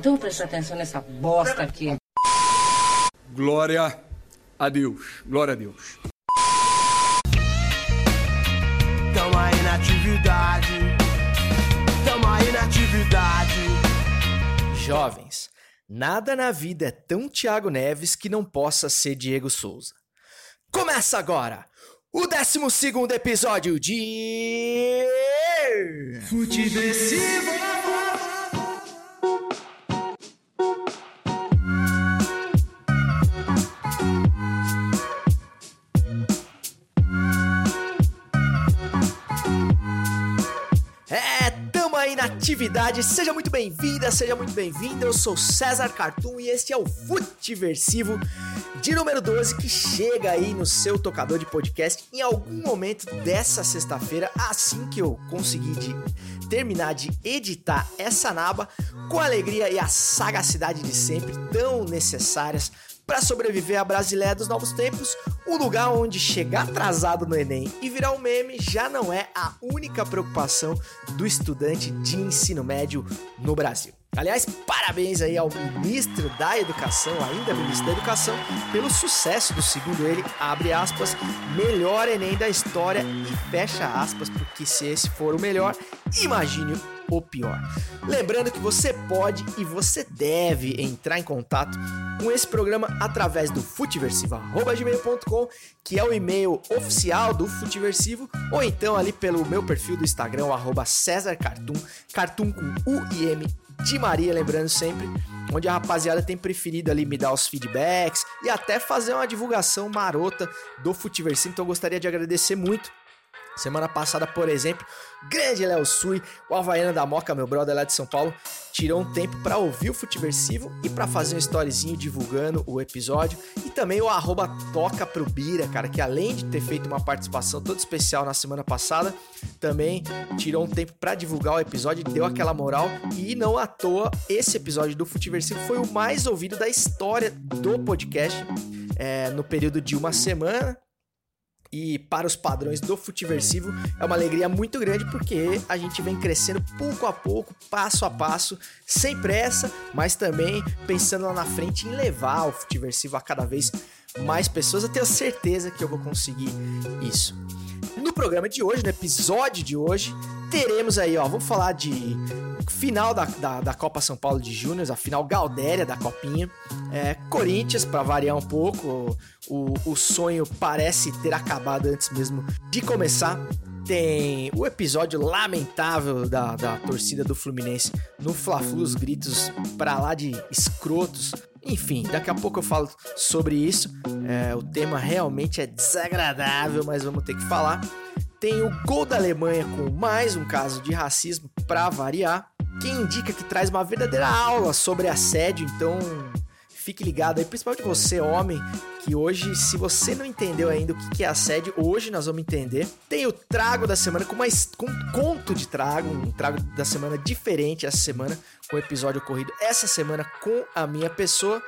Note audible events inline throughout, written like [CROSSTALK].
Então presta atenção nessa bosta aqui. Glória a Deus. Glória a Deus. Tamo aí na atividade. Tamo aí na atividade. Jovens, nada na vida é tão Thiago Neves que não possa ser Diego Souza. Começa agora o 12 episódio de. Futeversivo. Atividade. Seja muito bem-vinda, seja muito bem-vindo. Eu sou César Cartoon e este é o Futiversivo de número 12 que chega aí no seu tocador de podcast em algum momento dessa sexta-feira, assim que eu conseguir de terminar de editar essa naba com alegria e a sagacidade de sempre tão necessárias para sobreviver à Brasileira dos novos tempos, um lugar onde chegar atrasado no Enem e virar um meme já não é a única preocupação do estudante de ensino médio no Brasil. Aliás, parabéns aí ao ministro da Educação, ainda ministro da Educação, pelo sucesso do, segundo ele, abre aspas, melhor Enem da história e fecha aspas, porque se esse for o melhor, imagine o pior. Lembrando que você pode e você deve entrar em contato com esse programa através do futeversivo.gmail.com, que é o e-mail oficial do Futeversivo, ou então ali pelo meu perfil do Instagram, arroba César Cartoon, Cartoon com U e M de Maria, lembrando sempre, onde a rapaziada tem preferido ali me dar os feedbacks e até fazer uma divulgação marota do Futiversivo. Então eu gostaria de agradecer muito Semana passada, por exemplo, grande Léo Sui, o Havaiana da Moca, meu brother lá de São Paulo, tirou um tempo para ouvir o Futiversivo e para fazer um storyzinho divulgando o episódio. E também o arroba Toca pro Bira, cara, que além de ter feito uma participação toda especial na semana passada, também tirou um tempo para divulgar o episódio, deu aquela moral. E não à toa, esse episódio do Futiversivo foi o mais ouvido da história do podcast. É, no período de uma semana, e para os padrões do Futiversivo é uma alegria muito grande porque a gente vem crescendo pouco a pouco, passo a passo, sem pressa, mas também pensando lá na frente em levar o Futiversivo a cada vez mais pessoas. Eu tenho certeza que eu vou conseguir isso. No programa de hoje, no episódio de hoje, teremos aí, ó, vamos falar de final da, da, da Copa São Paulo de Júnior, a final Galdéria da Copinha. É, Corinthians, para variar um pouco, o, o sonho parece ter acabado antes mesmo de começar. Tem o episódio lamentável da, da torcida do Fluminense no Fla-Flu, os gritos pra lá de escrotos. Enfim, daqui a pouco eu falo sobre isso. É, o tema realmente é desagradável, mas vamos ter que falar. Tem o gol da Alemanha com mais um caso de racismo para variar, que indica que traz uma verdadeira aula sobre assédio, então fique ligado aí, principalmente você, homem, que hoje, se você não entendeu ainda o que é assédio, hoje nós vamos entender. Tem o trago da semana com, mais, com um conto de trago, um trago da semana diferente essa semana, com o episódio ocorrido essa semana com a minha pessoa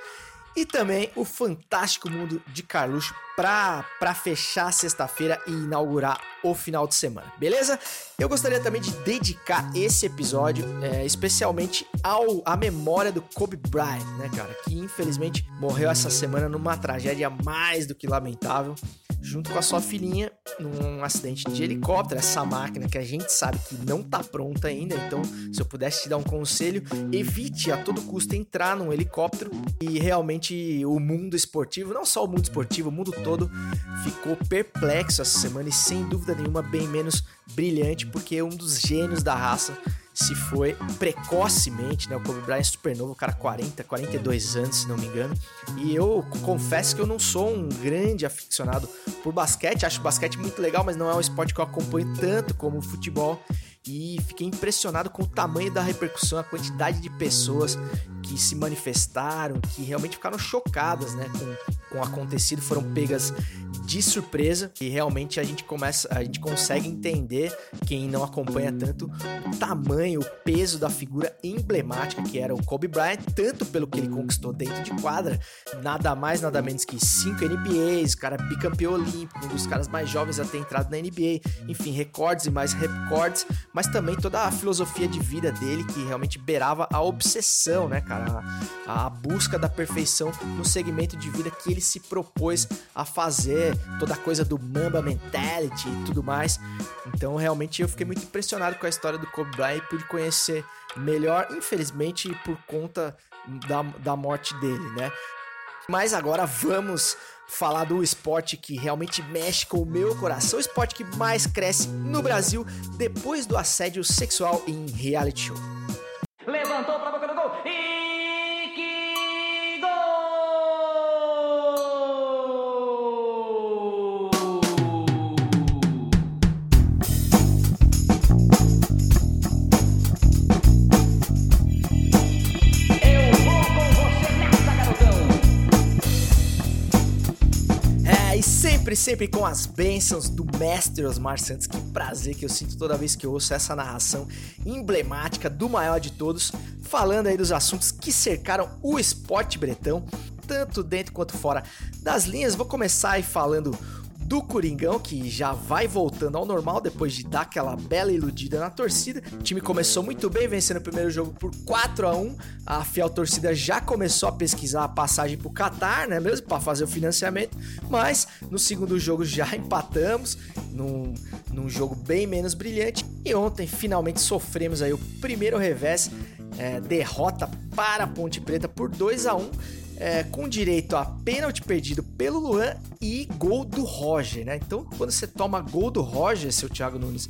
e também o fantástico mundo de Carluxo para fechar sexta-feira e inaugurar o final de semana, beleza? Eu gostaria também de dedicar esse episódio é, especialmente ao à memória do Kobe Bryant, né, cara, que infelizmente morreu essa semana numa tragédia mais do que lamentável junto com a sua filhinha num acidente de helicóptero. Essa máquina que a gente sabe que não tá pronta ainda, então se eu pudesse te dar um conselho, evite a todo custo entrar num helicóptero e realmente o mundo esportivo, não só o mundo esportivo, o mundo todo ficou perplexo essa semana e sem dúvida nenhuma bem menos brilhante porque um dos gênios da raça se foi precocemente, né? O Kobe Bryant é super novo, cara 40, 42 anos, se não me engano. E eu confesso que eu não sou um grande aficionado por basquete, acho basquete muito legal, mas não é um esporte que eu acompanho tanto como o futebol. E fiquei impressionado com o tamanho da repercussão, a quantidade de pessoas que se manifestaram, que realmente ficaram chocadas, né, com, com o acontecido, foram pegas de surpresa. E realmente a gente começa, a gente consegue entender quem não acompanha tanto o tamanho, o peso da figura emblemática que era o Kobe Bryant, tanto pelo que ele conquistou dentro de quadra, nada mais nada menos que cinco NBAs, cara bicampeão olímpico, um dos caras mais jovens a ter entrado na NBA, enfim, recordes e mais recordes, mas também toda a filosofia de vida dele que realmente beirava a obsessão, né, cara? A, a busca da perfeição no segmento de vida que ele se propôs a fazer, toda a coisa do Mamba Mentality e tudo mais. Então, realmente, eu fiquei muito impressionado com a história do Kobe Bryant e pude conhecer melhor, infelizmente, por conta da, da morte dele, né? Mas agora vamos falar do esporte que realmente mexe com o meu coração, o esporte que mais cresce no Brasil depois do assédio sexual em reality show. Levantou pra boca sempre, sempre com as bênçãos do mestre Osmar Santos. Que prazer que eu sinto toda vez que eu ouço essa narração emblemática do maior de todos, falando aí dos assuntos que cercaram o esporte bretão, tanto dentro quanto fora das linhas. Vou começar aí falando do Coringão, que já vai voltando ao normal depois de dar aquela bela iludida na torcida. O time começou muito bem, vencendo o primeiro jogo por 4 a 1 A fiel torcida já começou a pesquisar a passagem pro Qatar, né, mesmo, para fazer o financiamento. Mas no segundo jogo já [LAUGHS] empatamos, num, num jogo bem menos brilhante. E ontem finalmente sofremos aí o primeiro revés, é, derrota para a Ponte Preta por 2 a 1 é, com direito a pênalti perdido pelo Luan e gol do Roger, né? Então, quando você toma gol do Roger, seu Thiago Nunes,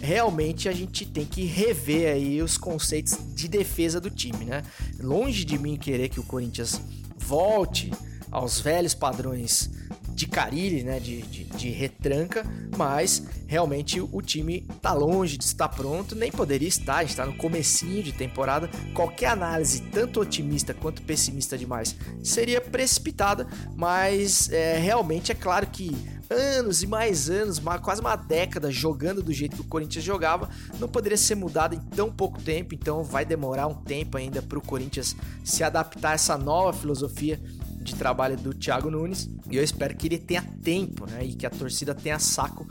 realmente a gente tem que rever aí os conceitos de defesa do time, né? Longe de mim querer que o Corinthians volte aos velhos padrões de Carilli, né, de, de, de, retranca, mas realmente o time tá longe de estar pronto, nem poderia estar, a gente tá no comecinho de temporada, qualquer análise, tanto otimista quanto pessimista demais, seria precipitada, mas é, realmente é claro que anos e mais anos, quase uma década jogando do jeito que o Corinthians jogava, não poderia ser mudado em tão pouco tempo, então vai demorar um tempo ainda para o Corinthians se adaptar a essa nova filosofia de trabalho do Thiago Nunes. E eu espero que ele tenha tempo, né? E que a torcida tenha saco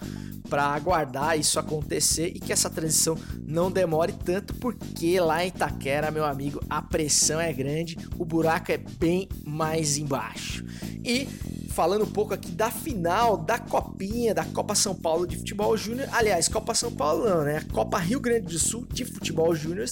para aguardar isso acontecer e que essa transição não demore tanto, porque lá em Itaquera, meu amigo, a pressão é grande, o buraco é bem mais embaixo. E falando um pouco aqui da final da Copinha, da Copa São Paulo de Futebol Júnior. Aliás, Copa São Paulo não, né? Copa Rio Grande do Sul de Futebol Júnior,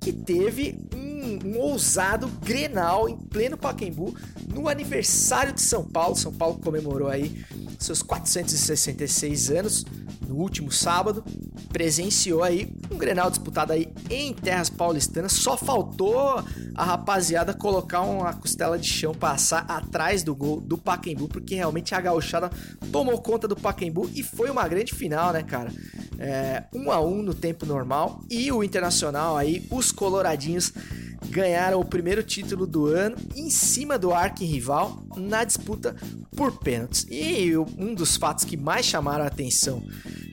que teve um, um, ousado Grenal em pleno Pacaembu no aniversário de São Paulo. São Paulo comemorou aí seus 466 anos no último sábado, presenciou aí um Grenal disputado aí em terras paulistanas. Só faltou a rapaziada colocar uma costela de chão passar atrás do gol do Pacaembu, porque realmente a gauchada tomou conta do Pacaembu e foi uma grande final, né, cara? É, um a um no tempo normal e o Internacional aí, os coloradinhos ganharam o primeiro título do ano em cima do arquirrival na disputa por pênaltis. E um dos fatos que mais chamaram a atenção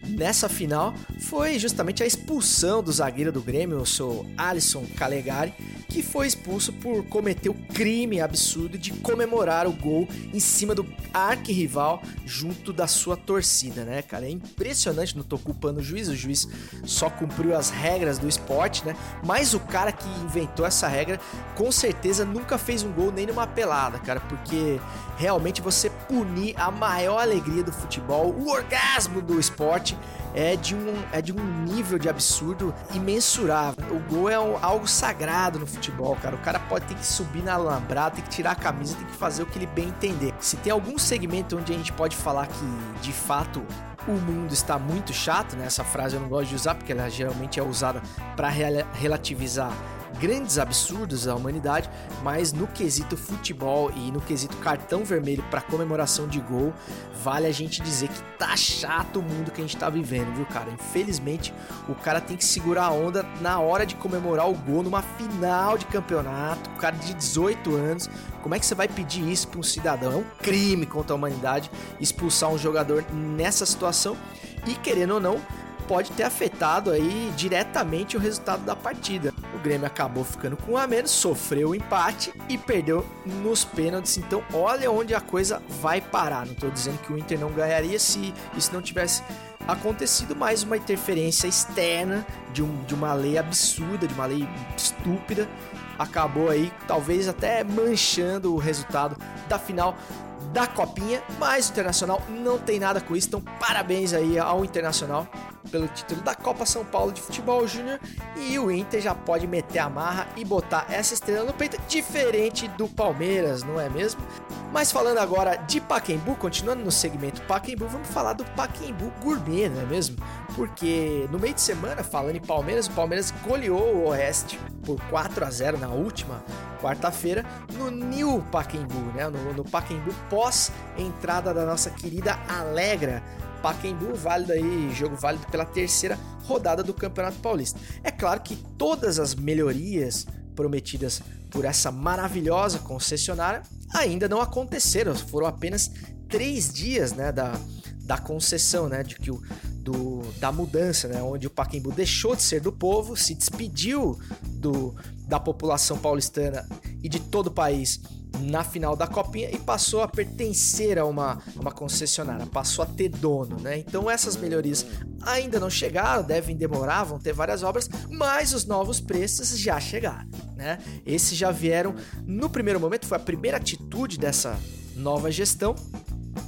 nessa final foi justamente a expulsão do zagueiro do Grêmio, o seu Alisson Calegari, que foi expulso por cometer o crime absurdo de comemorar o gol em cima do arquirrival junto da sua torcida, né, cara? É impressionante, não tô culpando o juiz, o juiz só cumpriu as regras do esporte, né? Mas o cara que inventou essa regra, com certeza nunca fez um gol nem numa pelada, cara, porque realmente você punir a maior alegria do futebol, o orgasmo do esporte, é de um, é de um nível de absurdo imensurável. O gol é algo sagrado no futebol, cara. O cara pode ter que subir na alambrada, tem que tirar a camisa, tem que fazer o que ele bem entender. Se tem algum segmento onde a gente pode falar que de fato o mundo está muito chato, né? Essa frase eu não gosto de usar porque ela geralmente é usada para relativizar grandes absurdos da humanidade, mas no quesito futebol e no quesito cartão vermelho para comemoração de gol, vale a gente dizer que tá chato o mundo que a gente tá vivendo, viu, cara? Infelizmente, o cara tem que segurar a onda na hora de comemorar o gol numa final de campeonato, o cara de 18 anos. Como é que você vai pedir isso para um cidadão? É um crime contra a humanidade expulsar um jogador nessa situação. E querendo ou não, pode ter afetado aí diretamente o resultado da partida. O Grêmio acabou ficando com um a menos, sofreu o empate e perdeu nos pênaltis. Então, olha onde a coisa vai parar. Não estou dizendo que o Inter não ganharia se isso não tivesse acontecido mais uma interferência externa de, um, de uma lei absurda, de uma lei estúpida, acabou aí talvez até manchando o resultado da final da Copinha, mas o Internacional não tem nada com isso, então parabéns aí ao Internacional pelo título da Copa São Paulo de Futebol Júnior e o Inter já pode meter a marra e botar essa estrela no peito, diferente do Palmeiras, não é mesmo? Mas falando agora de Paquembu, continuando no segmento Paquembu, vamos falar do Paquembu Gourmet, não é mesmo? Porque no meio de semana, falando em Palmeiras, o Palmeiras goleou o Oeste por 4 a 0 na última quarta-feira no New Paquembu, né? No, no Paquembu pós entrada da nossa querida Alegra Pacaembu, válido aí, jogo válido pela terceira rodada do Campeonato Paulista. É claro que todas as melhorias prometidas por essa maravilhosa concessionária ainda não aconteceram, foram apenas três dias né, da, da concessão, né, de que o, do, da mudança, né, onde o Pacaembu deixou de ser do povo, se despediu do, da população paulistana e de todo o país na final da copinha e passou a pertencer a uma, uma concessionária, passou a ter dono, né? Então essas melhorias ainda não chegaram, devem demorar, vão ter várias obras, mas os novos preços já chegaram, né? Esses já vieram no primeiro momento, foi a primeira atitude dessa nova gestão.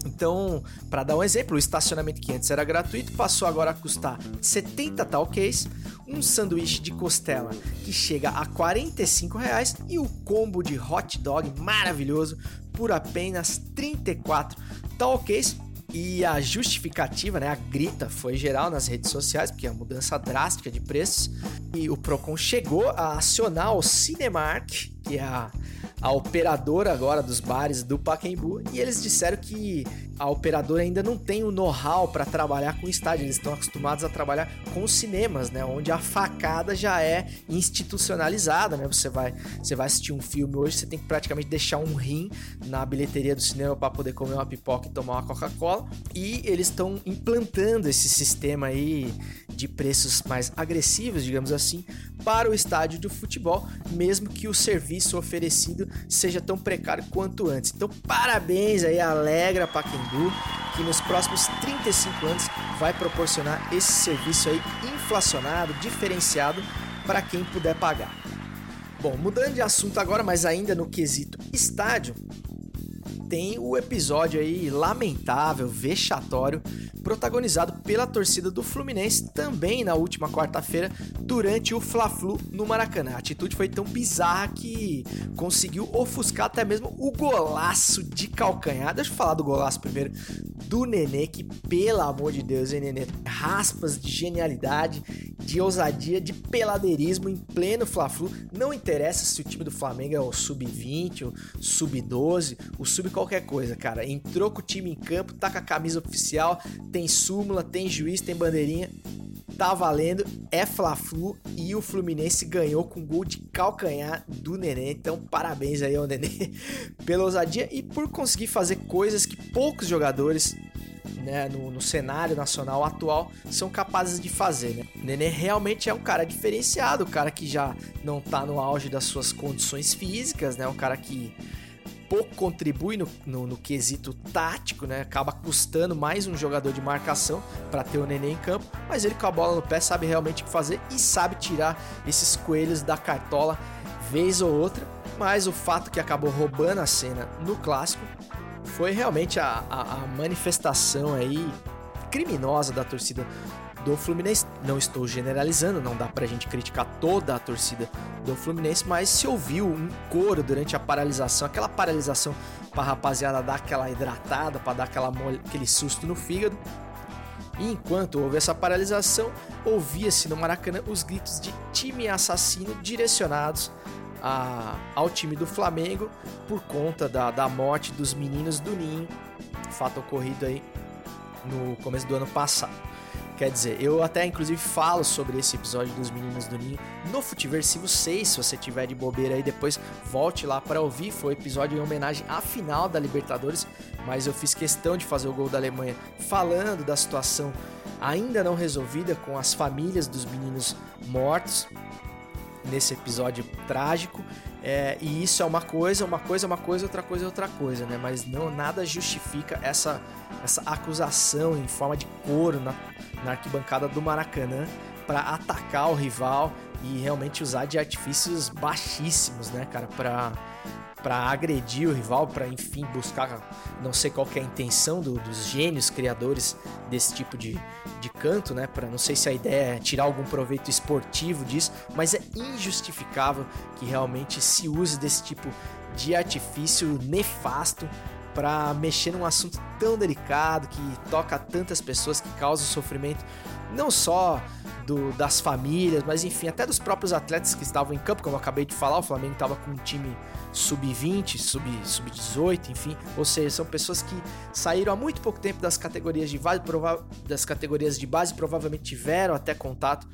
Então, para dar um exemplo, o estacionamento que antes era gratuito passou agora a custar 70 talques, um sanduíche de costela que chega a 45 reais e o combo de hot dog maravilhoso por apenas 34 talques. E a justificativa, né, a grita foi geral nas redes sociais, porque é uma mudança drástica de preços. E o Procon chegou a acionar o Cinemark, que é a, a operadora agora dos bares do Pacaembu, e eles disseram que a operadora ainda não tem o know-how para trabalhar com estádio, eles estão acostumados a trabalhar com cinemas, né, onde a facada já é institucionalizada, né? Você vai, você vai assistir um filme hoje, você tem que praticamente deixar um rim na bilheteria do cinema para poder comer uma pipoca e tomar uma Coca-Cola, e eles estão implantando esse sistema aí de preços mais agressivos, digamos assim, para o estádio de futebol, mesmo que o serviço oferecido seja tão precário quanto antes. Então, parabéns aí, alegra Que nos próximos 35 anos vai proporcionar esse serviço aí inflacionado, diferenciado para quem puder pagar. Bom, mudando de assunto agora, mas ainda no quesito estádio, tem o episódio aí lamentável, vexatório protagonizado pela torcida do Fluminense também na última quarta-feira durante o Fla-Flu no Maracanã. A atitude foi tão bizarra que conseguiu ofuscar até mesmo o golaço de calcanhar. Deixa eu falar do golaço primeiro do Nenê, que pelo amor de Deus, hein, Nenê? Raspas de genialidade, de ousadia, de peladeirismo em pleno Fla-Flu. Não interessa se o time do Flamengo é o sub-20, o sub-12, o sub qualquer coisa, cara. Entrou com o time em campo, tá com a camisa oficial, tem súmula, tem juiz, tem bandeirinha. Tá valendo, é Fla-Flu e o Fluminense ganhou com gol de calcanhar do Nenê. Então, parabéns aí ao Nenê [LAUGHS] pela ousadia e por conseguir fazer coisas que poucos jogadores né, no, no, cenário nacional atual são capazes de fazer. Né? O Nenê realmente é um cara diferenciado, um cara que já não tá no auge das suas condições físicas, né? Um cara que pouco contribui no, no, no, quesito tático, né? Acaba custando mais um jogador de marcação para ter o Nenê em campo, mas ele com a bola no pé sabe realmente o que fazer e sabe tirar esses coelhos da cartola vez ou outra. Mas o fato que acabou roubando a cena no clássico foi realmente a, a, a manifestação aí criminosa da torcida do Fluminense. Não estou generalizando, não dá pra gente criticar toda a torcida do Fluminense, mas se ouviu um coro durante a paralisação, aquela paralisação pra rapaziada dar aquela hidratada, para dar aquela aquele susto no fígado. E enquanto houve essa paralisação, ouvia-se no Maracanã os gritos de time assassino direcionados a, ao time do Flamengo por conta da, da morte dos meninos do Ninho, fato ocorrido aí no começo do ano passado. Quer dizer, eu até inclusive falo sobre esse episódio dos Meninos do Ninho no Futiversivo 6, se você tiver de bobeira aí depois volte lá para ouvir, foi um episódio em homenagem à final da Libertadores, mas eu fiz questão de fazer o gol da Alemanha falando da situação ainda não resolvida com as famílias dos meninos mortos nesse episódio trágico. É, e isso é uma coisa, uma coisa uma coisa, outra coisa outra coisa, né? Mas não nada justifica essa essa acusação em forma de couro na, na arquibancada do Maracanã para atacar o rival e realmente usar de artifícios baixíssimos, né, cara, para para agredir o rival, para enfim buscar, não sei qual é a intenção do, dos gênios criadores desse tipo de, de canto, né? Para não sei se a ideia é tirar algum proveito esportivo disso, mas é injustificável que realmente se use desse tipo de artifício nefasto para mexer num assunto tão delicado que toca tantas pessoas, que causa sofrimento não só do, das famílias, mas enfim, até dos próprios atletas que estavam em campo, como eu acabei de falar, o Flamengo estava com um time sub-20, sub-18, sub enfim, ou seja, são pessoas que saíram há muito pouco tempo das categorias de base, das categorias de base, provavelmente tiveram até contato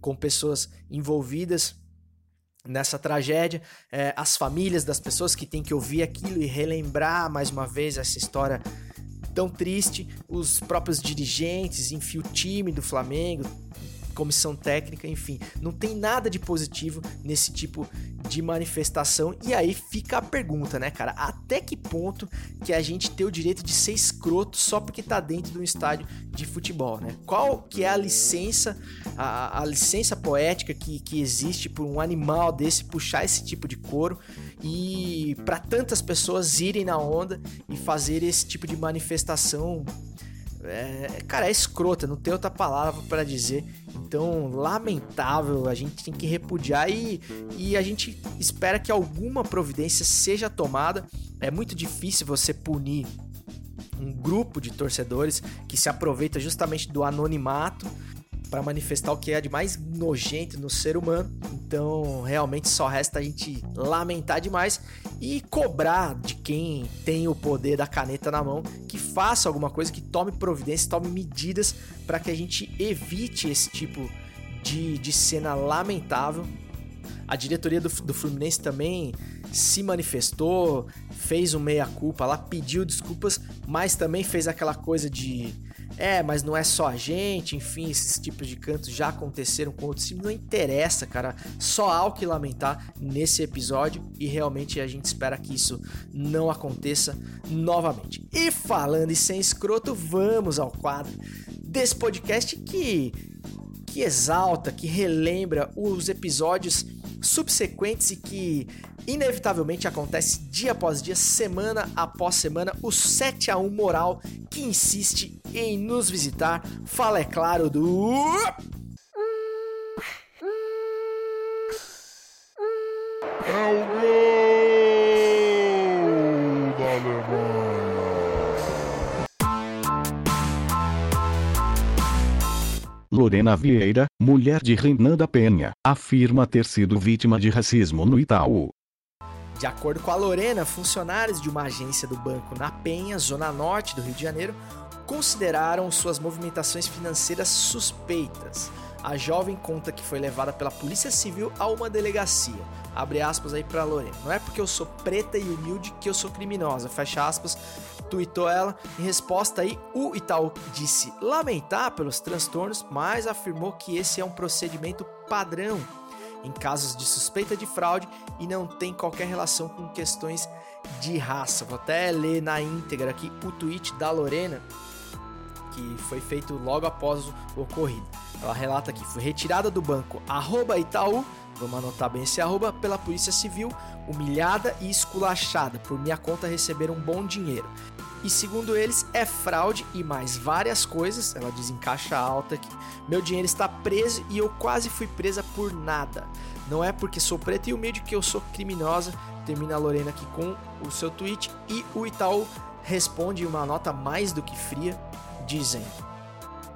com pessoas envolvidas nessa tragédia, é, as famílias das pessoas que têm que ouvir aquilo e relembrar mais uma vez essa história tão triste, os próprios dirigentes, enfim, o time do Flamengo, comissão técnica, enfim, não tem nada de positivo nesse tipo de manifestação. E aí fica a pergunta, né, cara? Até que ponto que a gente tem o direito de ser escroto só porque tá dentro de um estádio de futebol, né? Qual que é a licença, a, a licença poética que, que existe por um animal desse puxar esse tipo de couro e para tantas pessoas irem na onda e fazer esse tipo de manifestação é, cara, é escrota, não tem outra palavra para dizer. Então, lamentável, a gente tem que repudiar e, e a gente espera que alguma providência seja tomada. É muito difícil você punir um grupo de torcedores que se aproveita justamente do anonimato para manifestar o que é de mais nojento no ser humano. Então, realmente só resta a gente lamentar demais e cobrar de quem tem o poder da caneta na mão que faça alguma coisa, que tome providências, tome medidas para que a gente evite esse tipo de, de cena lamentável. A diretoria do, do Fluminense também se manifestou, fez um meia-culpa lá, pediu desculpas, mas também fez aquela coisa de é, mas não é só a gente, enfim, esses tipos de cantos já aconteceram com outros times, não interessa, cara. Só há o que lamentar nesse episódio e realmente a gente espera que isso não aconteça novamente. E falando em sem escroto, vamos ao quadro desse podcast que que exalta, que relembra os episódios subsequentes e que inevitavelmente acontece dia após dia, semana após semana, o 7 a 1 moral que insiste em nos visitar. Fala é claro do Lorena Vieira, mulher de Renan da Penha, afirma ter sido vítima de racismo no Itaú. De acordo com a Lorena, funcionários de uma agência do banco na Penha, zona norte do Rio de Janeiro, consideraram suas movimentações financeiras suspeitas. A jovem conta que foi levada pela Polícia Civil a uma delegacia. Abre aspas aí pra Lorena. Não é porque eu sou preta e humilde que eu sou criminosa. Fecha aspas. Tweetou ela. Em resposta aí, o Itaú disse lamentar pelos transtornos, mas afirmou que esse é um procedimento padrão em casos de suspeita de fraude e não tem qualquer relação com questões de raça. Vou até ler na íntegra aqui o tweet da Lorena, que foi feito logo após o ocorrido. Ela relata que foi retirada do banco arroba Itaú, vamos anotar bem esse arroba, pela Polícia Civil, humilhada e esculachada por minha conta receber um bom dinheiro. E segundo eles, é fraude e mais várias coisas. Ela diz em caixa alta que meu dinheiro está preso e eu quase fui presa por nada. Não é porque sou preta e humilde que eu sou criminosa. Termina a Lorena aqui com o seu tweet e o Itaú responde uma nota mais do que fria, dizendo: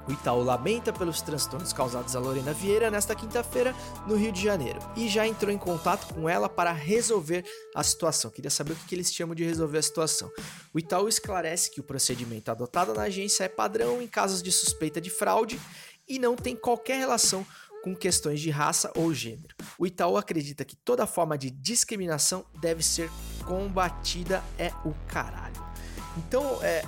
o Itaú lamenta pelos transtornos causados a Lorena Vieira nesta quinta-feira no Rio de Janeiro e já entrou em contato com ela para resolver a situação. Queria saber o que eles chamam de resolver a situação. O Itaú esclarece que o procedimento adotado na agência é padrão em casos de suspeita de fraude e não tem qualquer relação com questões de raça ou gênero. O Itaú acredita que toda forma de discriminação deve ser combatida é o caralho. Então, é,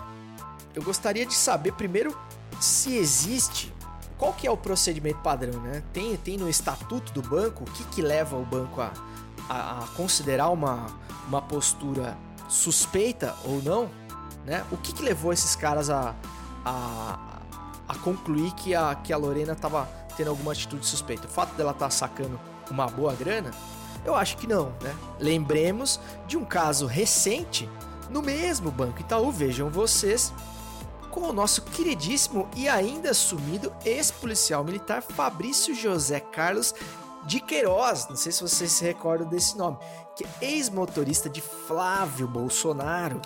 eu gostaria de saber primeiro se existe, qual que é o procedimento padrão, né? Tem, tem no estatuto do banco o que, que leva o banco a, a, a considerar uma, uma postura suspeita ou não? né? O que, que levou esses caras a, a, a concluir que a, que a Lorena tava tendo alguma atitude suspeita? O fato dela estar tá sacando uma boa grana? Eu acho que não, né? Lembremos de um caso recente no mesmo Banco Itaú, vejam vocês, com o nosso queridíssimo e ainda sumido ex-policial militar Fabrício José Carlos de Queiroz, não sei se vocês se recordam desse nome, que é ex-motorista de Flávio Bolsonaro,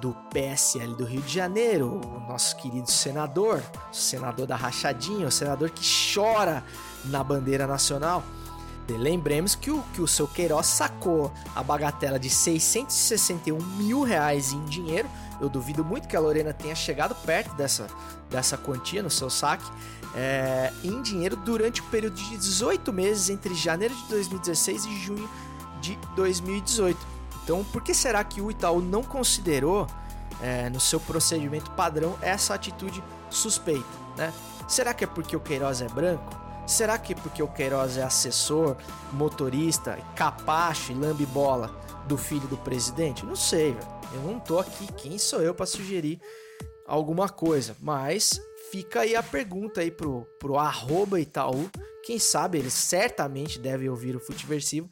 do PSL do Rio de Janeiro, o nosso querido senador, senador da rachadinha, o senador que chora na bandeira nacional. Lembremos que o, que o seu Queiroz sacou a bagatela de 661 mil reais em dinheiro. Eu duvido muito que a Lorena tenha chegado perto dessa, dessa quantia no seu saque. É, em dinheiro durante o período de 18 meses entre janeiro de 2016 e junho de 2018. Então, por que será que o Itaú não considerou é, no seu procedimento padrão essa atitude suspeita? Né? Será que é porque o Queiroz é branco? Será que porque o Queiroz é assessor, motorista, capacho e do filho do presidente? Não sei, velho. Eu não tô aqui, quem sou eu para sugerir alguma coisa? Mas fica aí a pergunta aí pro, pro arroba Itaú. Quem sabe eles certamente devem ouvir o Futiversivo.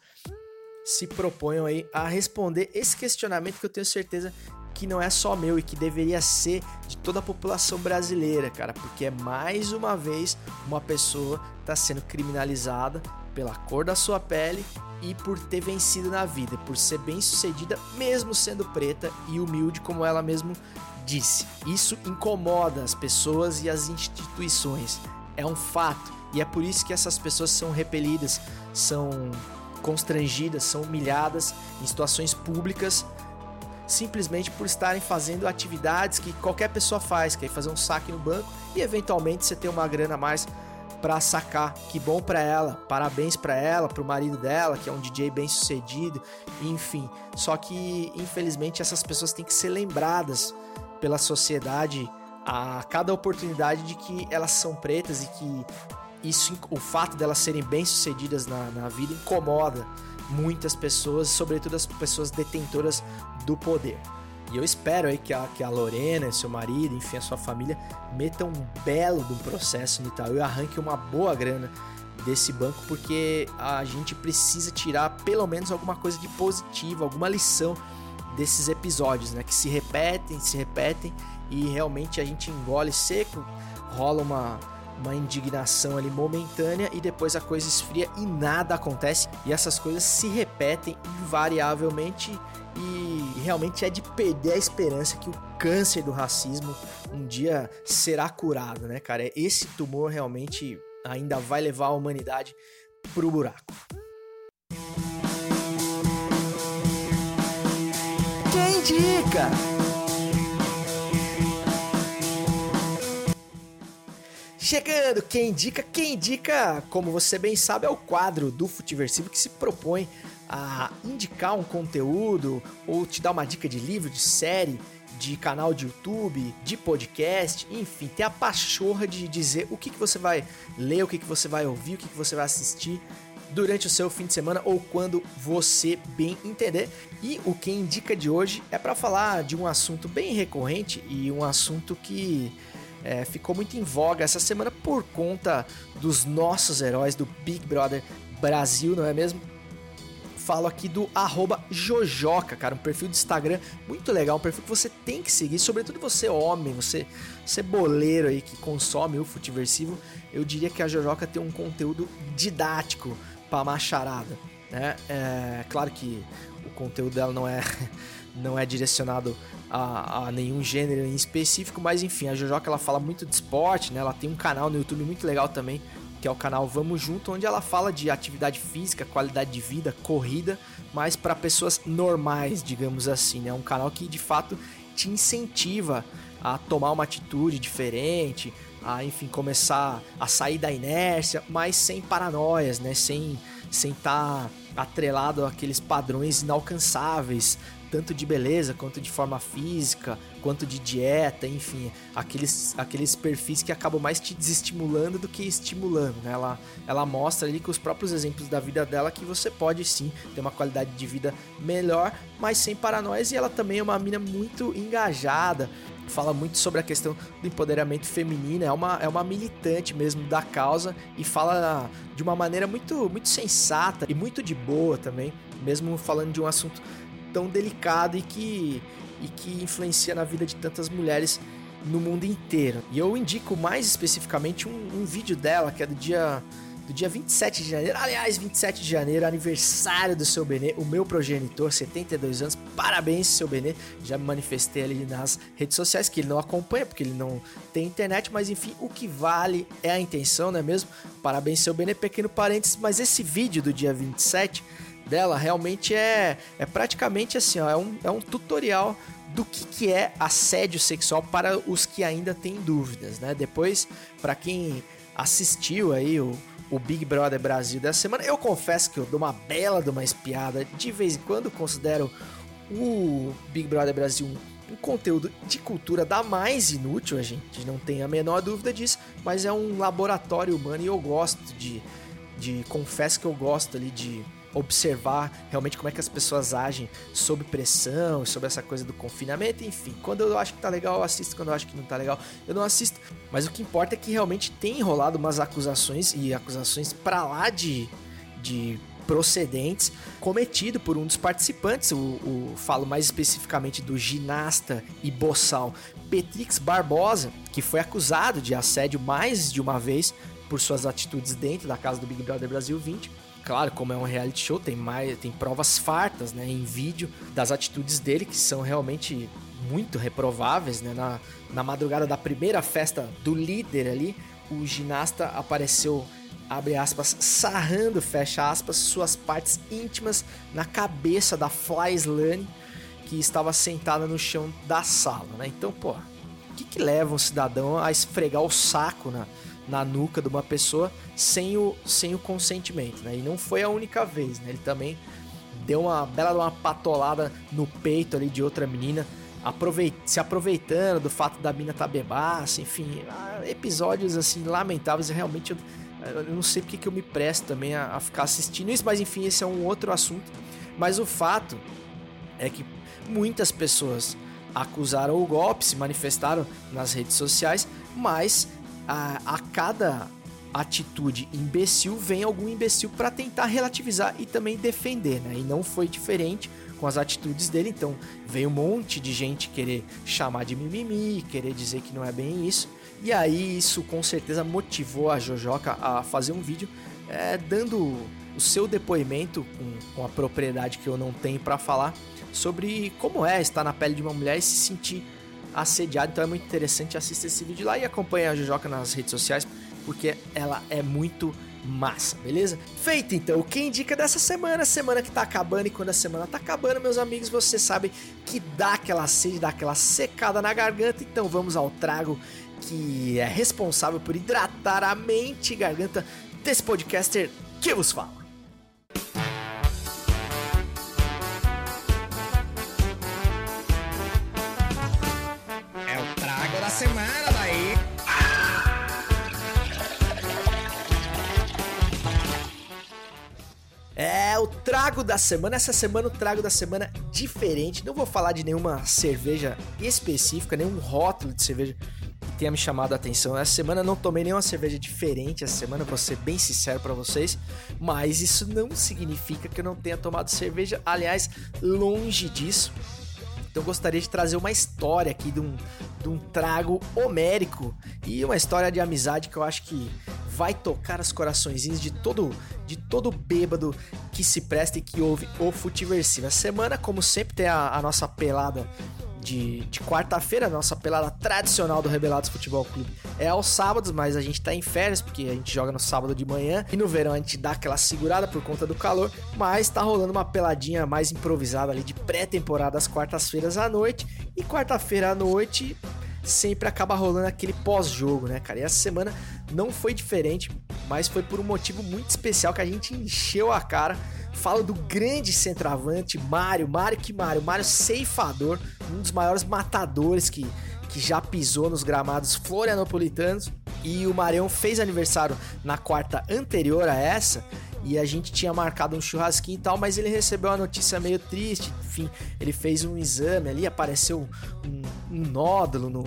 Se proponham aí a responder esse questionamento que eu tenho certeza que não é só meu e que deveria ser de toda a população brasileira, cara, porque é mais uma vez uma pessoa está sendo criminalizada pela cor da sua pele e por ter vencido na vida, por ser bem sucedida mesmo sendo preta e humilde como ela mesmo disse. Isso incomoda as pessoas e as instituições. É um fato e é por isso que essas pessoas são repelidas, são constrangidas, são humilhadas em situações públicas simplesmente por estarem fazendo atividades que qualquer pessoa faz, que é fazer um saque no banco e eventualmente você ter uma grana a mais para sacar. Que bom para ela, parabéns para ela, para o marido dela, que é um DJ bem sucedido, enfim. Só que infelizmente essas pessoas têm que ser lembradas pela sociedade a cada oportunidade de que elas são pretas e que isso, o fato delas serem bem sucedidas na, na vida incomoda muitas pessoas, sobretudo as pessoas detentoras do poder. E eu espero aí que a, que a Lorena, seu marido, enfim, a sua família, metam um belo um processo no Itaú e arranque uma boa grana desse banco, porque a gente precisa tirar pelo menos alguma coisa de positivo, alguma lição desses episódios, né? Que se repetem, se repetem e realmente a gente engole seco, rola uma, uma indignação ali momentânea e depois a coisa esfria e nada acontece e essas coisas se repetem invariavelmente e realmente é de perder a esperança que o câncer do racismo um dia será curado, né, cara? Esse tumor realmente ainda vai levar a humanidade pro buraco. Quem indica? Chegando, quem indica, quem indica, como você bem sabe, é o quadro do Futiversivo que se propõe a indicar um conteúdo ou te dar uma dica de livro, de série, de canal de YouTube, de podcast, enfim, ter a pachorra de dizer o que, que você vai ler, o que, que você vai ouvir, o que, que você vai assistir durante o seu fim de semana ou quando você bem entender. E o que indica de hoje é para falar de um assunto bem recorrente e um assunto que é, ficou muito em voga essa semana por conta dos nossos heróis do Big Brother Brasil, não é mesmo? Falo aqui do Jojoca, cara, um perfil de Instagram muito legal, um perfil que você tem que seguir, sobretudo você homem, você, você boleiro aí que consome o Futiversivo, eu diria que a Jojoca tem um conteúdo didático para macharada, né? É, claro que o conteúdo dela não é [LAUGHS] não é direcionado a, a, nenhum gênero em específico, mas enfim, a Jojoca ela fala muito de esporte, né? Ela tem um canal no YouTube muito legal também, que é o canal Vamos Junto, onde ela fala de atividade física, qualidade de vida, corrida, mas para pessoas normais, digamos assim, né? Um canal que de fato te incentiva a tomar uma atitude diferente, a enfim começar a sair da inércia, mas sem paranoias, né? Sem sem tá atrelado àqueles padrões inalcançáveis, tanto de beleza quanto de forma física, quanto de dieta, enfim, aqueles, aqueles perfis que acabam mais te desestimulando do que estimulando, né? Ela, ela mostra ali com os próprios exemplos da vida dela que você pode sim ter uma qualidade de vida melhor, mas sem paranoias, e ela também é uma mina muito engajada, fala muito sobre a questão do empoderamento feminino, é uma, é uma militante mesmo da causa e fala de uma maneira muito, muito sensata e muito de boa também, mesmo falando de um assunto tão delicado e que, e que influencia na vida de tantas mulheres no mundo inteiro. E eu indico mais especificamente um, um vídeo dela, que é do dia do dia 27 de janeiro. Aliás, 27 de janeiro, aniversário do seu Benê, o meu progenitor, 72 anos. Parabéns, seu Benê. Já me manifestei ali nas redes sociais que ele não acompanha porque ele não tem internet, mas enfim, o que vale é a intenção, não é mesmo? Parabéns, seu Benê, pequeno parênteses, mas esse vídeo do dia 27 dela realmente é, é praticamente assim, ó, é, um, é um tutorial do que, que é assédio sexual para os que ainda têm dúvidas, né? Depois, para quem assistiu aí o, o Big Brother Brasil dessa semana, eu confesso que eu dou uma bela de uma espiada, de vez em quando considero o Big Brother Brasil um, conteúdo de cultura da mais inútil, a gente não tem a menor dúvida disso, mas é um laboratório humano e eu gosto de, de confesso que eu gosto ali de observar realmente como é que as pessoas agem sob pressão, sobre essa coisa do confinamento, enfim. Quando eu acho que tá legal, eu assisto, quando eu acho que não tá legal, eu não assisto. Mas o que importa é que realmente tem rolado umas acusações e acusações para lá de, de procedentes cometido por um dos participantes, o, o, falo mais especificamente do ginasta e boçal Petrix Barbosa, que foi acusado de assédio mais de uma vez por suas atitudes dentro da casa do Big Brother Brasil 20 claro, como é um reality show, tem mais, tem provas fartas, né, em vídeo das atitudes dele que são realmente muito reprováveis, né? Na, na madrugada da primeira festa do líder ali, o ginasta apareceu abre aspas, sarrando, fecha aspas, suas partes íntimas na cabeça da Fly Slane, que estava sentada no chão da sala, né? Então, pô, o que, que leva um cidadão a esfregar o saco na, na nuca de uma pessoa sem o, sem o consentimento, né? E não foi a única vez, né? Ele também deu uma bela uma patolada no peito ali de outra menina, aproveit se aproveitando do fato da mina tá bebaça, enfim, ah, episódios assim lamentáveis, realmente eu, eu não sei porque que eu me presto também a, a ficar assistindo isso, mas enfim, esse é um outro assunto. Mas o fato é que muitas pessoas acusaram o golpe, se manifestaram nas redes sociais, mas a, a cada atitude imbecil vem algum imbecil para tentar relativizar e também defender, né? E não foi diferente com as atitudes dele, então veio um monte de gente querer chamar de mimimi, querer dizer que não é bem isso. E aí isso com certeza motivou a Jojoca a fazer um vídeo é, dando o seu depoimento com, com a propriedade que eu não tenho para falar sobre como é estar na pele de uma mulher e se sentir assediado. Então é muito interessante assistir esse vídeo lá e acompanhe a Jujoca nas redes sociais, porque ela é muito massa, beleza? Feito então, o que indica dessa semana, semana que tá acabando e quando a semana tá acabando, meus amigos, você sabe que dá aquela sede, dá aquela secada na garganta, então vamos ao trago que é responsável por hidratar a mente e garganta desse podcaster que vos fala. Trago da semana. Essa semana o trago da semana é diferente. Não vou falar de nenhuma cerveja específica, nenhum rótulo de cerveja que tenha me chamado a atenção. Essa semana não tomei nenhuma cerveja diferente. Essa semana vou ser bem sincero para vocês. Mas isso não significa que eu não tenha tomado cerveja. Aliás, longe disso. Então gostaria de trazer uma história aqui de um, de um trago homérico e uma história de amizade que eu acho que vai tocar os coraçõezinhos de todo de todo bêbado que se presta e que ouve o Futiversivo. A semana, como sempre, tem a, a nossa pelada de, de quarta-feira, nossa pelada tradicional do Rebelados Futebol Clube é aos sábados, mas a gente tá em férias porque a gente joga no sábado de manhã e no verão a gente dá aquela segurada por conta do calor, mas tá rolando uma peladinha mais improvisada ali de pré-temporada às quartas-feiras à noite e quarta-feira à noite sempre acaba rolando aquele pós-jogo, né, cara? E essa semana não foi diferente, mas foi por um motivo muito especial que a gente encheu a cara Falo do grande centroavante Mário, Mário que Mário, Mário ceifador, um dos maiores matadores que, que já pisou nos gramados florianopolitanos. E o Marião fez aniversário na quarta anterior a essa e a gente tinha marcado um churrasquinho e tal, mas ele recebeu uma notícia meio triste. Enfim, ele fez um exame ali, apareceu um, um nódulo no,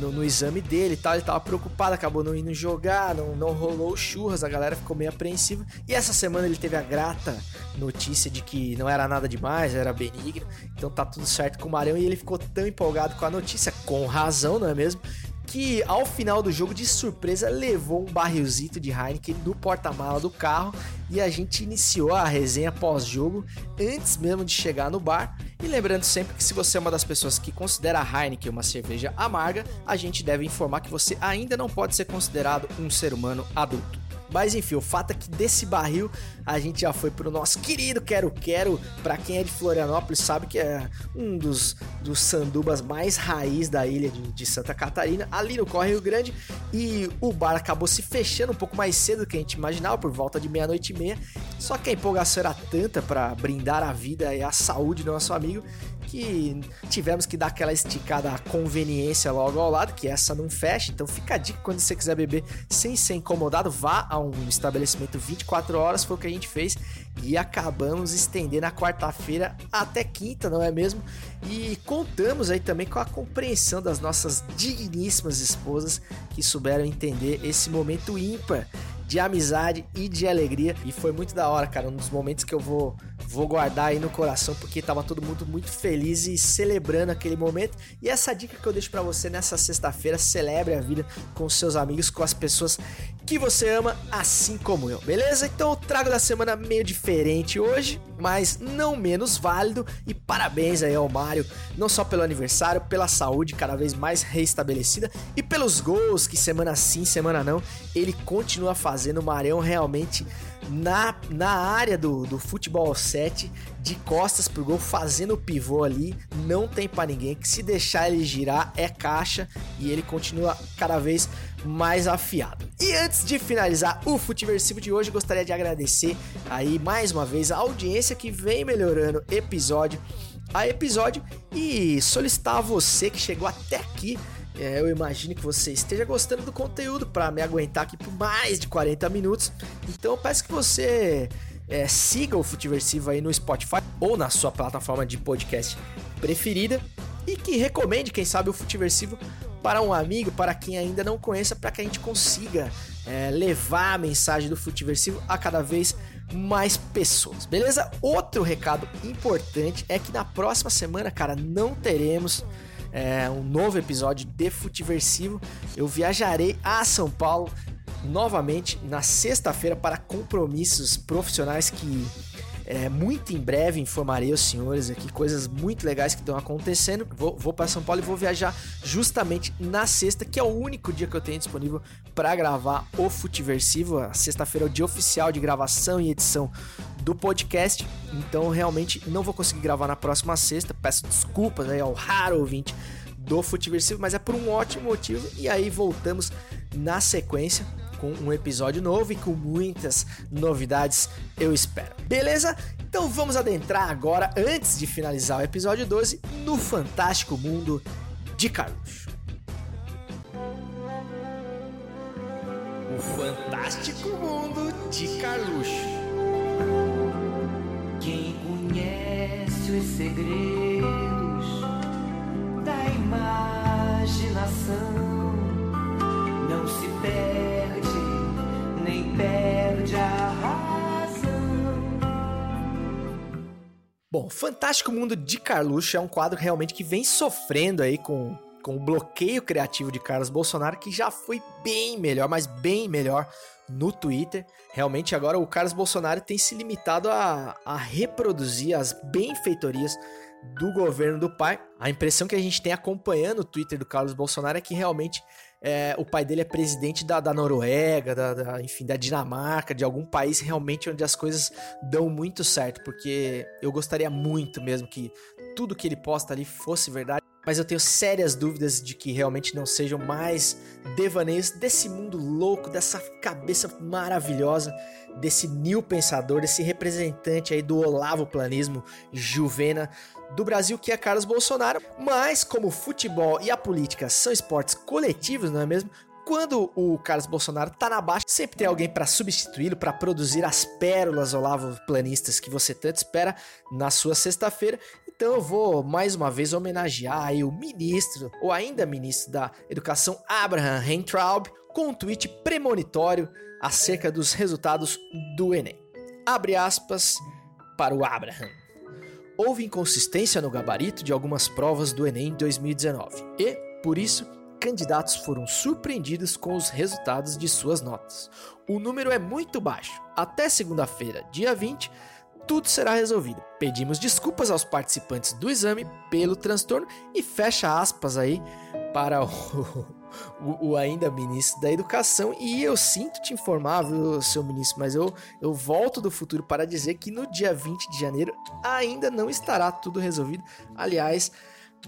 no, no, exame dele e tal. Ele tava preocupado, acabou não indo jogar, não, não rolou churras, a galera ficou meio apreensiva. E essa semana ele teve a grata notícia de que não era nada demais, era benigno. Então tá tudo certo com o Marião e ele ficou tão empolgado com a notícia, com razão, não é mesmo? Que ao final do jogo, de surpresa, levou um barrilzito de Heineken no porta-mala do carro e a gente iniciou a resenha pós-jogo antes mesmo de chegar no bar. E lembrando sempre que se você é uma das pessoas que considera a Heineken uma cerveja amarga, a gente deve informar que você ainda não pode ser considerado um ser humano adulto. Mas enfim, o fato é que desse barril a gente já foi pro nosso querido Quero Quero. Para quem é de Florianópolis sabe que é um dos, dos sandubas mais raiz da ilha de, de Santa Catarina, ali no Córrego Grande. E o bar acabou se fechando um pouco mais cedo do que a gente imaginava, por volta de meia-noite e meia. Só que a empolgação era tanta para brindar a vida e a saúde do nosso amigo que tivemos que dar aquela esticada à conveniência logo ao lado, que essa não fecha. Então fica a dica quando você quiser beber sem ser incomodado, vá a um estabelecimento 24 horas, foi o que a gente fez e acabamos estendendo a quarta-feira até quinta, não é mesmo? E contamos aí também com a compreensão das nossas digníssimas esposas que souberam entender esse momento ímpar de amizade e de alegria. E foi muito da hora, cara. Um dos momentos que eu vou, vou guardar aí no coração, porque tava todo mundo muito feliz e celebrando aquele momento. E essa dica que eu deixo para você nessa sexta-feira: celebre a vida com seus amigos, com as pessoas que você ama, assim como eu, beleza? Então eu trago da semana meio diferente hoje, mas não menos válido. E parabéns aí ao Mário, não só pelo aniversário, pela saúde cada vez mais restabelecida e pelos gols que semana sim, semana não, ele continua fazendo. O Marião realmente na, na área do, do futebol 7, de costas pro gol, fazendo o pivô ali, não tem para ninguém, que se deixar ele girar é caixa e ele continua cada vez mais afiado. E antes de finalizar o Futiversivo de hoje, gostaria de agradecer aí mais uma vez a audiência que vem melhorando episódio a episódio e solicitar a você que chegou até aqui é, eu imagino que você esteja gostando do conteúdo para me aguentar aqui por mais de 40 minutos. Então eu peço que você é, siga o Futiversivo aí no Spotify ou na sua plataforma de podcast preferida e que recomende, quem sabe, o Futiversivo para um amigo, para quem ainda não conheça, para que a gente consiga é, levar a mensagem do Futiversivo a cada vez mais pessoas, beleza? Outro recado importante é que na próxima semana, cara, não teremos é, um novo episódio de Futiversivo. Eu viajarei a São Paulo novamente na sexta-feira para compromissos profissionais que é, muito em breve informarei os senhores aqui coisas muito legais que estão acontecendo. Vou, vou para São Paulo e vou viajar justamente na sexta, que é o único dia que eu tenho disponível para gravar o Futiversivo. A sexta-feira é o dia oficial de gravação e edição do podcast. Então, realmente não vou conseguir gravar na próxima sexta. Peço desculpas aí ao raro ouvinte do Futiversivo, mas é por um ótimo motivo. E aí voltamos na sequência com um episódio novo e com muitas novidades, eu espero. Beleza? Então vamos adentrar agora, antes de finalizar o episódio 12, no fantástico mundo de Carlos. O fantástico mundo de Carluxo. Quem conhece os segredos da imaginação não se perde, perde a razão. Bom, Fantástico Mundo de Carluxo é um quadro realmente que vem sofrendo aí com, com o bloqueio criativo de Carlos Bolsonaro, que já foi bem melhor, mas bem melhor no Twitter. Realmente agora o Carlos Bolsonaro tem se limitado a, a reproduzir as benfeitorias do governo do pai. A impressão que a gente tem acompanhando o Twitter do Carlos Bolsonaro é que realmente é, o pai dele é presidente da, da Noruega, da, da, enfim, da Dinamarca, de algum país realmente onde as coisas dão muito certo, porque eu gostaria muito mesmo que tudo que ele posta ali fosse verdade. Mas eu tenho sérias dúvidas de que realmente não sejam mais devaneios desse mundo louco, dessa cabeça maravilhosa, desse new pensador, desse representante aí do Olavo Planismo Juvena do Brasil, que é Carlos Bolsonaro. Mas como o futebol e a política são esportes coletivos, não é mesmo? Quando o Carlos Bolsonaro tá na baixa, sempre tem alguém para substituí-lo, para produzir as pérolas Olavo Planistas que você tanto espera na sua sexta-feira. Então eu vou mais uma vez homenagear aí o ministro, ou ainda ministro da Educação, Abraham Heintraub, com um tweet premonitório acerca dos resultados do Enem. Abre aspas para o Abraham. Houve inconsistência no gabarito de algumas provas do Enem 2019 e, por isso, candidatos foram surpreendidos com os resultados de suas notas. O número é muito baixo. Até segunda-feira, dia 20, tudo será resolvido. Pedimos desculpas aos participantes do exame pelo transtorno e fecha aspas aí para o, [LAUGHS] o, o, ainda ministro da Educação. E eu sinto te informar, viu, seu ministro, mas eu, eu volto do futuro para dizer que no dia 20 de janeiro ainda não estará tudo resolvido. Aliás,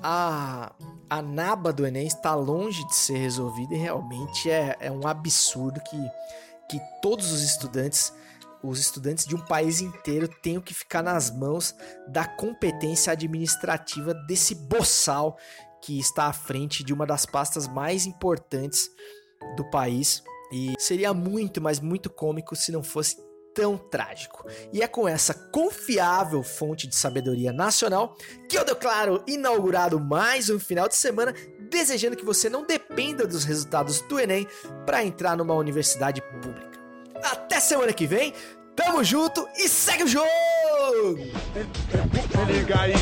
a, a naba do Enem está longe de ser resolvida e realmente é, é um absurdo que, que todos os estudantes, os estudantes de um país inteiro, tenham que ficar nas mãos da competência administrativa desse boçal que está à frente de uma das pastas mais importantes do país. E seria muito, mas muito cômico se não fosse tão trágico. E é com essa confiável fonte de sabedoria nacional que eu declaro inaugurado mais um final de semana, desejando que você não dependa dos resultados do Enem para entrar numa universidade pública. Até semana que vem, tamo junto e segue o jogo! Liga aí.